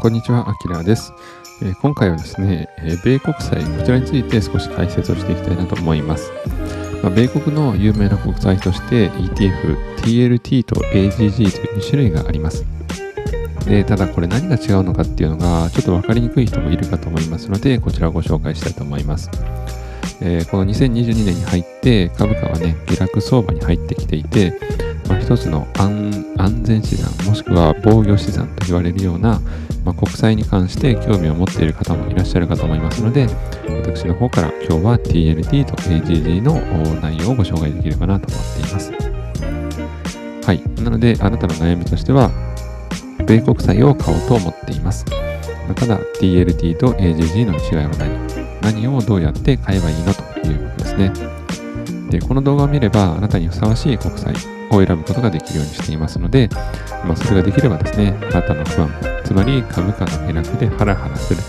こんにちは、あきらです、え、今回はですね、え、米国債、こちらについて少し解説をしていきたいなと思います。まあ、米国の有名な国債として ETF、TLT と AGG という2種類があります。でただこれ何が違うのかっていうのがちょっと分かりにくい人もいるかと思いますので、こちらをご紹介したいと思います。えー、この2022年に入って株価はね、下落相場に入ってきていて、まあ、一つの安全資産、もしくは防御資産と言われるような、まあ、国債に関して興味を持っている方もいらっしゃるかと思いますので、私の方から今日は TLT と AGG の内容をご紹介できればなと思っています。はい。なので、あなたの悩みとしては、米国債を買おうと思っています。ただ、TLT と AGG の違いは何何をどうやって買えばいいのということですね。で、この動画を見れば、あなたにふさわしい国債を選ぶことができるようにしていますので、まあ、それができればですね、あなたの不安、つまり株価の下落でハラハラする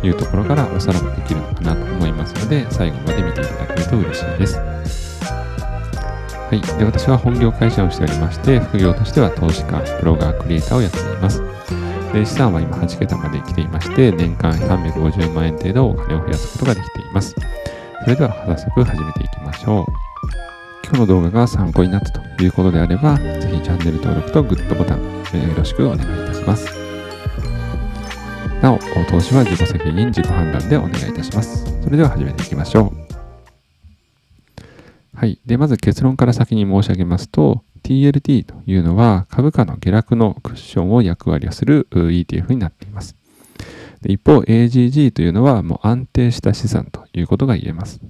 というところからおさらばできるのかなと思いますので、最後まで見ていただけると嬉しいです。はい。で、私は本業会社をしておりまして、副業としては投資家、ブロガー、クリエイターをやっています。で資産は今8桁まで来ていまして、年間350万円程度お金を増やすことができています。それでは早速始めていきましょう。今日の動画が参考になったということであれば、ぜひチャンネル登録とグッドボタン、えー、よろしくお願いいたします。なお、投資は自己責任、自己判断でお願いいたします。それでは始めていきましょう。はい。で、まず結論から先に申し上げますと、TLT というのは株価の下落のクッションを役割をする ETF になっています。一方、AGG というのはもう安定した資産ということが言えます。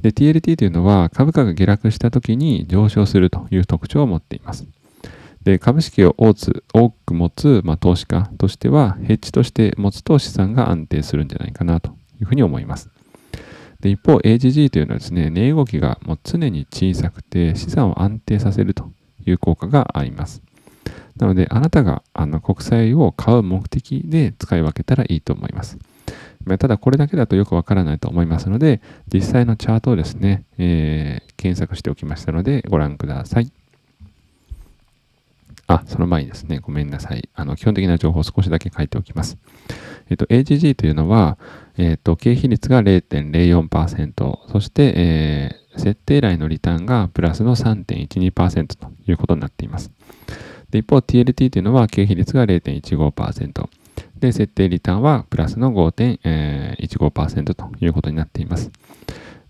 で、TLT というのは株価が下落した時に上昇するという特徴を持っています。で、株式を多つ多く持つ、まあ、投資家としては、ヘッジとして持つと資産が安定するんじゃないかなというふうに思います。で一方、AGG というのはですね、値動きがもう常に小さくて資産を安定させるという効果があります。なので、あなたがあの国債を買う目的で使い分けたらいいと思います。ただ、これだけだとよくわからないと思いますので、実際のチャートをですね、えー、検索しておきましたので、ご覧ください。あ、その前にですね、ごめんなさい。あの、基本的な情報を少しだけ書いておきます。えっと、AGG というのは、えっと、経費率が0.04%、そして、えー、設定来のリターンがプラスの3.12%ということになっています。で一方、TLT というのは経費率が0.15%、で、設定リターンはプラスの5.15%ということになっています。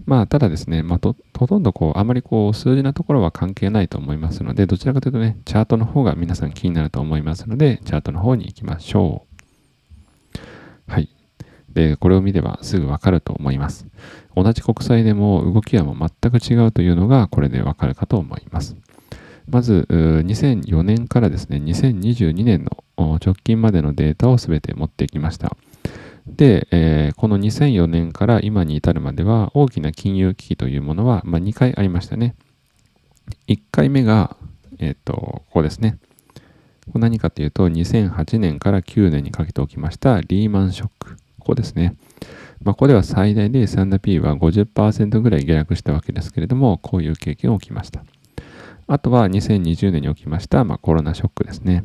まあ、ただですね、まあ、ほとんどこう、あまりこう、数字のところは関係ないと思いますので、どちらかというとね、チャートの方が皆さん気になると思いますので、チャートの方に行きましょう。はい。で、これを見ればすぐわかると思います。同じ国債でも動きはもう全く違うというのが、これでわかるかと思います。まず、2004年からですね、2022年の直近までのデータをすべて持ってきました。で、この2004年から今に至るまでは大きな金融危機というものは、まあ、2回ありましたね。1回目が、えっ、ー、と、ここですね。何かというと、2008年から9年にかけて起きましたリーマンショック。ここですね。まあ、ここでは最大で S&P は50%ぐらい下落したわけですけれども、こういう経験が起きました。あとは2020年に起きました、まあ、コロナショックですね。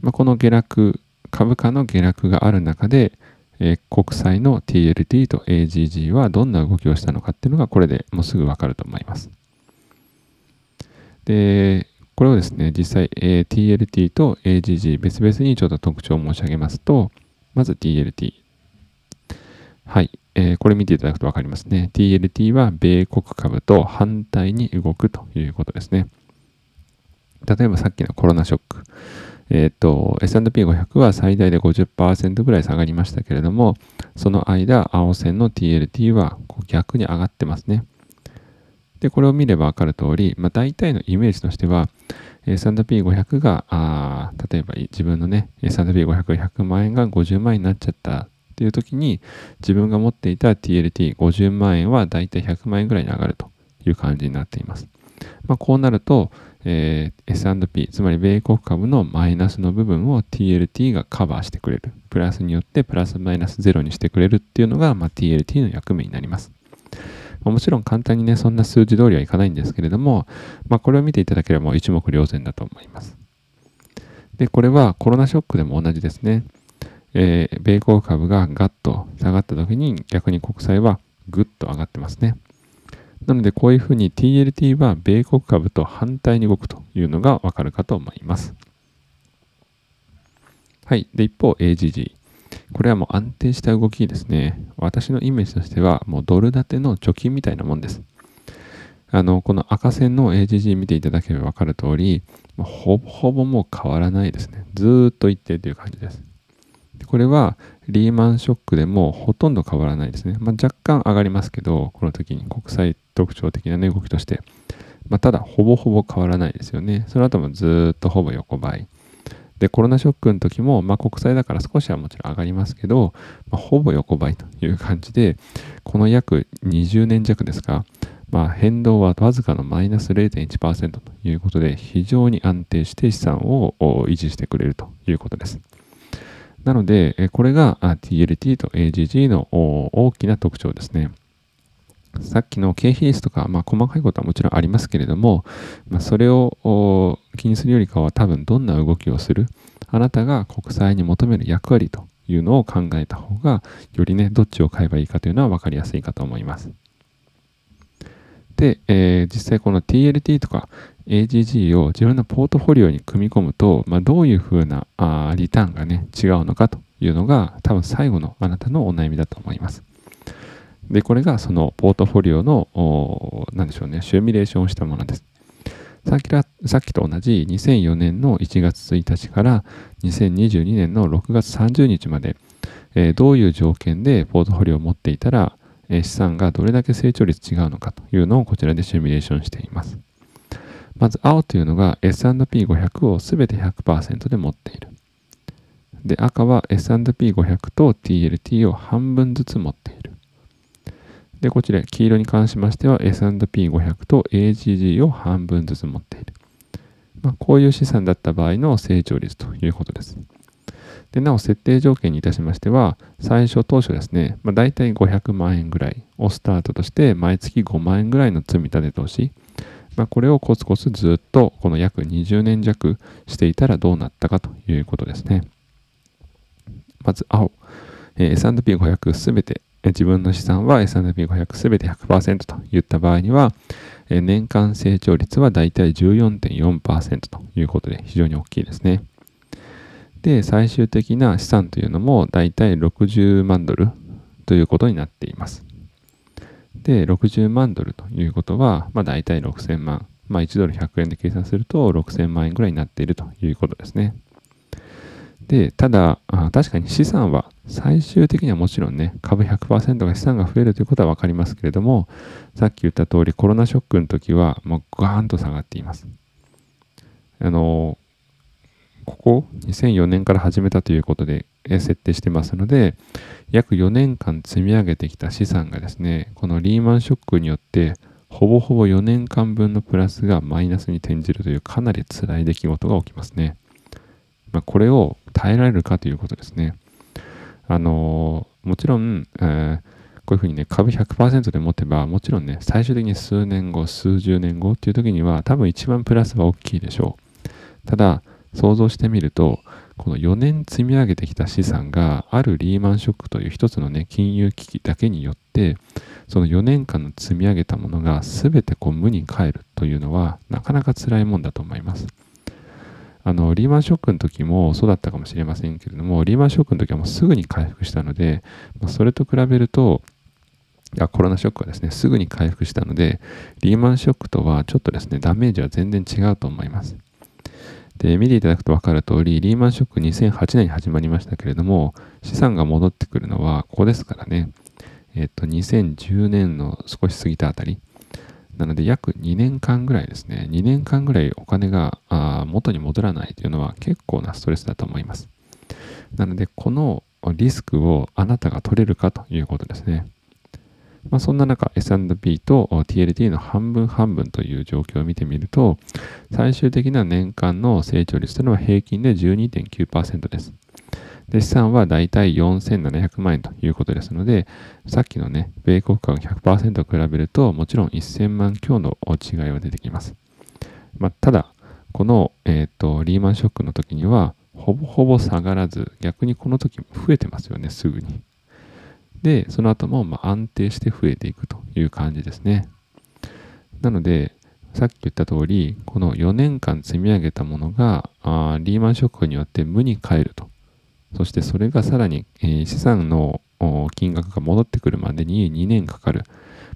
まあ、この下落、株価の下落がある中で、えー、国債の TLT と AGG はどんな動きをしたのかっていうのがこれでもうすぐわかると思います。で、これをですね、実際、えー、TLT と AGG 別々にちょっと特徴を申し上げますと、まず TLT。はい、えー、これ見ていただくとわかりますね。TLT は米国株と反対に動くということですね。例えばさっきのコロナショック。えっ、ー、と、S&P500 は最大で50%ぐらい下がりましたけれども、その間、青線の TLT は逆に上がってますね。で、これを見ればわかる通り、まあ、大体のイメージとしては、S&P500 が、あ例えば自分のね、S&P500 万円が50万円になっちゃったっていう時に、自分が持っていた TLT50 万円は大体100万円ぐらいに上がるという感じになっています。まあ、こうなると、えー、S&P、つまり米国株のマイナスの部分を TLT がカバーしてくれる。プラスによってプラスマイナスゼロにしてくれるっていうのが、まあ、TLT の役目になります。まあ、もちろん簡単にね、そんな数字通りはいかないんですけれども、まあ、これを見ていただければもう一目瞭然だと思います。で、これはコロナショックでも同じですね。えー、米国株がガッと下がった時に逆に国債はぐっと上がってますね。なのでこういうふうに TLT は米国株と反対に動くというのがわかるかと思います。はい。で、一方 AGG。これはもう安定した動きですね。私のイメージとしてはもうドル建ての貯金みたいなもんです。あの、この赤線の AGG 見ていただければわかる通り、ほぼほぼもう変わらないですね。ずーっと一定という感じです。これはリーマンショックでもほとんど変わらないですね。まあ、若干上がりますけど、この時に国際特徴的な、ね、動きとして。まあ、ただ、ほぼほぼ変わらないですよね。その後もずっとほぼ横ばい。で、コロナショックの時も、まあ、国債だから少しはもちろん上がりますけど、まあ、ほぼ横ばいという感じで、この約20年弱ですか、まあ、変動はわずかのマイナス0.1%ということで、非常に安定して資産を維持してくれるということです。なので、これが TLT と AGG の大きな特徴ですね。さっきの経費率とか、まあ、細かいことはもちろんありますけれども、まあ、それを気にするよりかは多分どんな動きをする、あなたが国債に求める役割というのを考えた方が、よりね、どっちを買えばいいかというのは分かりやすいかと思います。で、えー、実際この TLT とか AGG を自分のポートフォリオに組み込むと、まあ、どういうふうなあリターンがね、違うのかというのが多分最後のあなたのお悩みだと思います。で、これがそのポートフォリオの、なんでしょうね、シミュレーションをしたものです。さっきさっきと同じ2004年の1月1日から2022年の6月30日まで、えー、どういう条件でポートフォリオを持っていたら、資産がどれだけ成長率違うのかというのをこちらでシミュレーションしています。まず青というのが S&P500 をすべて100%で持っている。で、赤は S&P500 と TLT を半分ずつ持っている。で、こちら、黄色に関しましては S&P500 と AGG を半分ずつ持っている。まあ、こういう資産だった場合の成長率ということです。で、なお設定条件にいたしましては、最初当初ですね、まあ、大体500万円ぐらいをスタートとして、毎月5万円ぐらいの積み立て投資、まあ、これをコツコツずっとこの約20年弱していたらどうなったかということですね。まず青、えー、S&P500 すべて、自分の資産は S&P500 すべて100%といった場合には、えー、年間成長率はだいたい14.4%ということで非常に大きいですね。で、最終的な資産というのもだいたい60万ドルということになっています。で、60万ドルということは、まあ大体6000万。まあ1ドル100円で計算すると6000万円ぐらいになっているということですね。で、ただ、確かに資産は最終的にはもちろんね、株100%が資産が増えるということは分かりますけれども、さっき言った通りコロナショックの時はもうガーンと下がっています。あの、ここ2004年から始めたということで設定してますので、約4年間積み上げてきた資産がですね、このリーマンショックによって、ほぼほぼ4年間分のプラスがマイナスに転じるというかなり辛い出来事が起きますね。まあ、これを耐えられるかということですね。あのー、もちろん、えー、こういうふうにね、株100%で持てば、もちろんね、最終的に数年後、数十年後っていう時には、多分一番プラスは大きいでしょう。ただ、想像してみると、この4年積み上げてきた資産があるリーマンショックという一つのね、金融危機だけによって、その4年間の積み上げたものが全てこう無に帰るというのはなかなか辛いもんだと思います。あの、リーマンショックの時もそうだったかもしれませんけれども、リーマンショックの時はもうすぐに回復したので、ま、それと比べると、あコロナショックはですね、すぐに回復したので、リーマンショックとはちょっとですね、ダメージは全然違うと思います。で、見ていただくと分かる通り、リーマンショック2008年に始まりましたけれども、資産が戻ってくるのはここですからね。えっと、2010年の少し過ぎたあたり。なので、約2年間ぐらいですね。2年間ぐらいお金があ元に戻らないというのは結構なストレスだと思います。なので、このリスクをあなたが取れるかということですね。まあ、そんな中 S&P と TLT の半分半分という状況を見てみると、最終的な年間の成長率というのは平均で12.9%です。で、資産はだいたい4700万円ということですので、さっきのね、米国株100%を比べると、もちろん1000万強の違いは出てきます。まあ、ただ、この、えーと、リーマンショックの時には、ほぼほぼ下がらず、逆にこの時増えてますよね、すぐに。で、その後もま安定して増えていくという感じですね。なので、さっき言った通り、この4年間積み上げたものがあリーマンショックによって無に帰ると。そしてそれがさらに、えー、資産の金額が戻ってくるまでに2年かかる。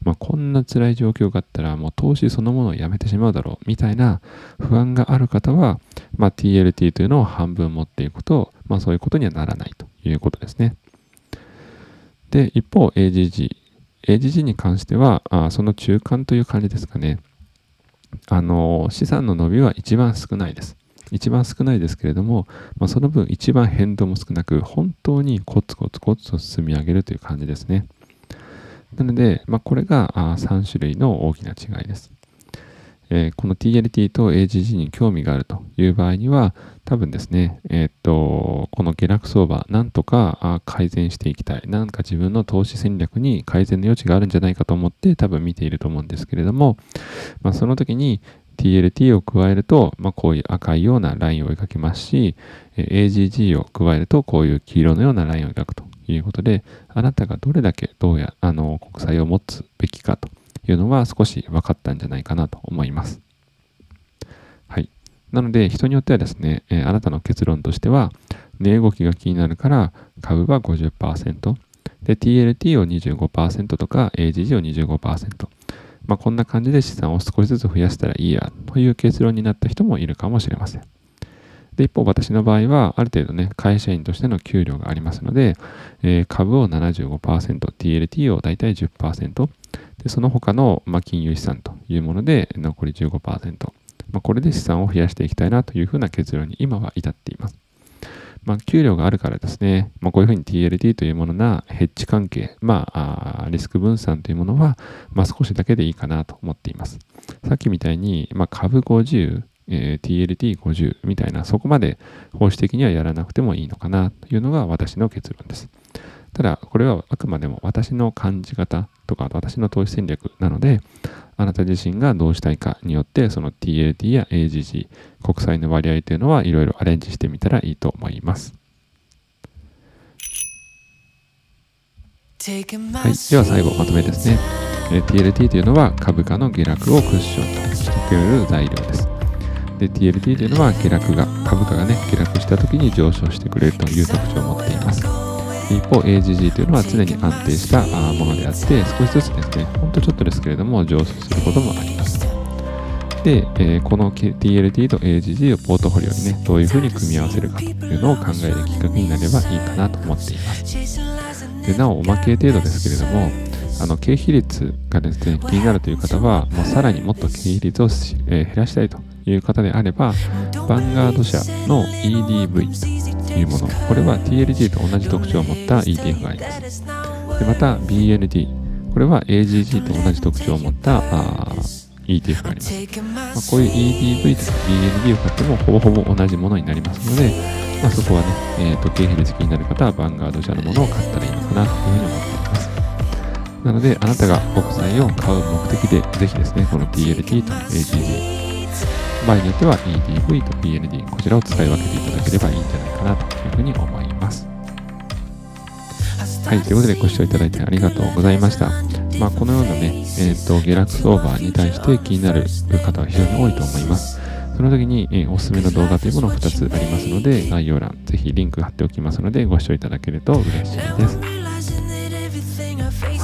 まあ、こんな辛い状況があったらもう投資そのものをやめてしまうだろうみたいな不安がある方は、まあ、TLT というのを半分持っていくと、まあ、そういうことにはならないということですね。で、一方 AGG。AGG に関しては、あその中間という感じですかね。あの、資産の伸びは一番少ないです。一番少ないですけれども、まあ、その分一番変動も少なく、本当にコツコツコツと積み上げるという感じですね。なので、まあ、これが3種類の大きな違いです。えー、この TLT と AGG に興味があるという場合には、多分ですね、えー、っと、この下落相場、なんとか改善していきたい。なんか自分の投資戦略に改善の余地があるんじゃないかと思って多分見ていると思うんですけれども、まあ、その時に TLT を加えると、まあ、こういう赤いようなラインを描きますし、AGG を加えるとこういう黄色のようなラインを描くということで、あなたがどれだけどうや、あの、国債を持つべきかというのは少し分かったんじゃないかなと思います。はい。なので、人によってはですね、えー、あなたの結論としては、値動きが気になるから株は50%、で、TLT を25%とか AGG を25%。まあ、こんな感じで資産を少しずつ増やしたらいいやという結論になった人もいるかもしれません。で、一方私の場合は、ある程度ね、会社員としての給料がありますので、えー、株を75%、TLT を大体10%、でその他の、まあ、金融資産というもので残り15%、まあ、これで資産を増やしていきたいなというふうな結論に今は至っています。まあ、給料があるからですね、まあ、こういうふうに TLT というものなヘッジ関係、まあ、あリスク分散というものは、まあ、少しだけでいいかなと思っています。さっきみたいに、まあ、株50、えー、TLT50 みたいな、そこまで方針的にはやらなくてもいいのかなというのが私の結論です。ただ、これはあくまでも私の感じ方とか私の投資戦略なので、あなた自身がどうしたいかによって、その TLT や AGG、国債の割合というのはいろいろアレンジしてみたらいいと思います。はい、では最後まとめですね。TLT というのは株価の下落をクッションとしてくれる材料です。で TLT というのは下落が株価がね下落した時に上昇してくれるという特徴を持っています。一方 AGG というのは常に安定したものであって少しずつですねほんとちょっとですけれども上昇することもあります。で、えー、この TLT と AGG をポートフォリオにねどういうふうに組み合わせるかというのを考えるきっかけになればいいかなと思っています。でなおおまけ程度ですけれどもあの経費率がですね気になるという方はもうさらにもっと経費率を、えー、減らしたいという方であれば、ヴァンガード社の EDV というもの、これは TLG と同じ特徴を持った ETF があります。でまた BND、これは AGG と同じ特徴を持ったあ ETF があります。まあ、こういう EDV とか BND を買ってもほぼほぼ同じものになりますので、まあ、そこはね、えーと、経費率気になる方はヴァンガード社のものを買ったらいいのかなというふうに思っています。なので、あなたが国債を買う目的で、ぜひですね、この TLT と AGG、場合によっては EDV と PND こちらを使い分けていただければいいんじゃないかなというふうに思います。はい、ということでご視聴いただいてありがとうございました。まあ、このようなね、えっ、ー、と、下落相場に対して気になる方は非常に多いと思います。その時に、えー、おすすめの動画というものを2つありますので、概要欄、ぜひリンク貼っておきますので、ご視聴いただけると嬉しいです。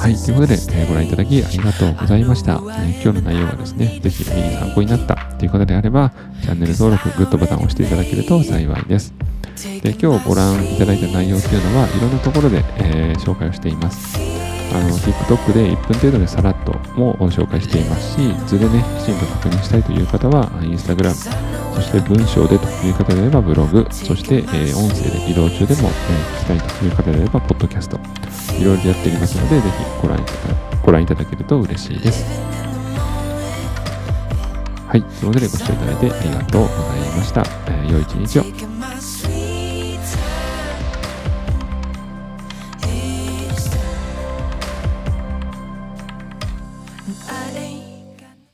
はい、ということで、えー、ご覧いただきありがとうございました。えー、今日の内容がですね、ぜひ参考になったという方であれば、チャンネル登録、グッドボタンを押していただけると幸いです。で今日ご覧いただいた内容というのは、いろんなところで、えー、紹介をしています。あの TikTok で1分程度でさらっとも紹介していますし、図でね、きちんと確認したいという方は、Instagram、そして文章でという方であればブログ、そして、えー、音声で移動中でも、えー、聞きたいという方であれば、ポッドキャスト、いろいろやっていますので、ぜひご覧いただご覧いただけると嬉しいです。はい。ということでご視聴いただいてありがとうございました。えー、良い一日を。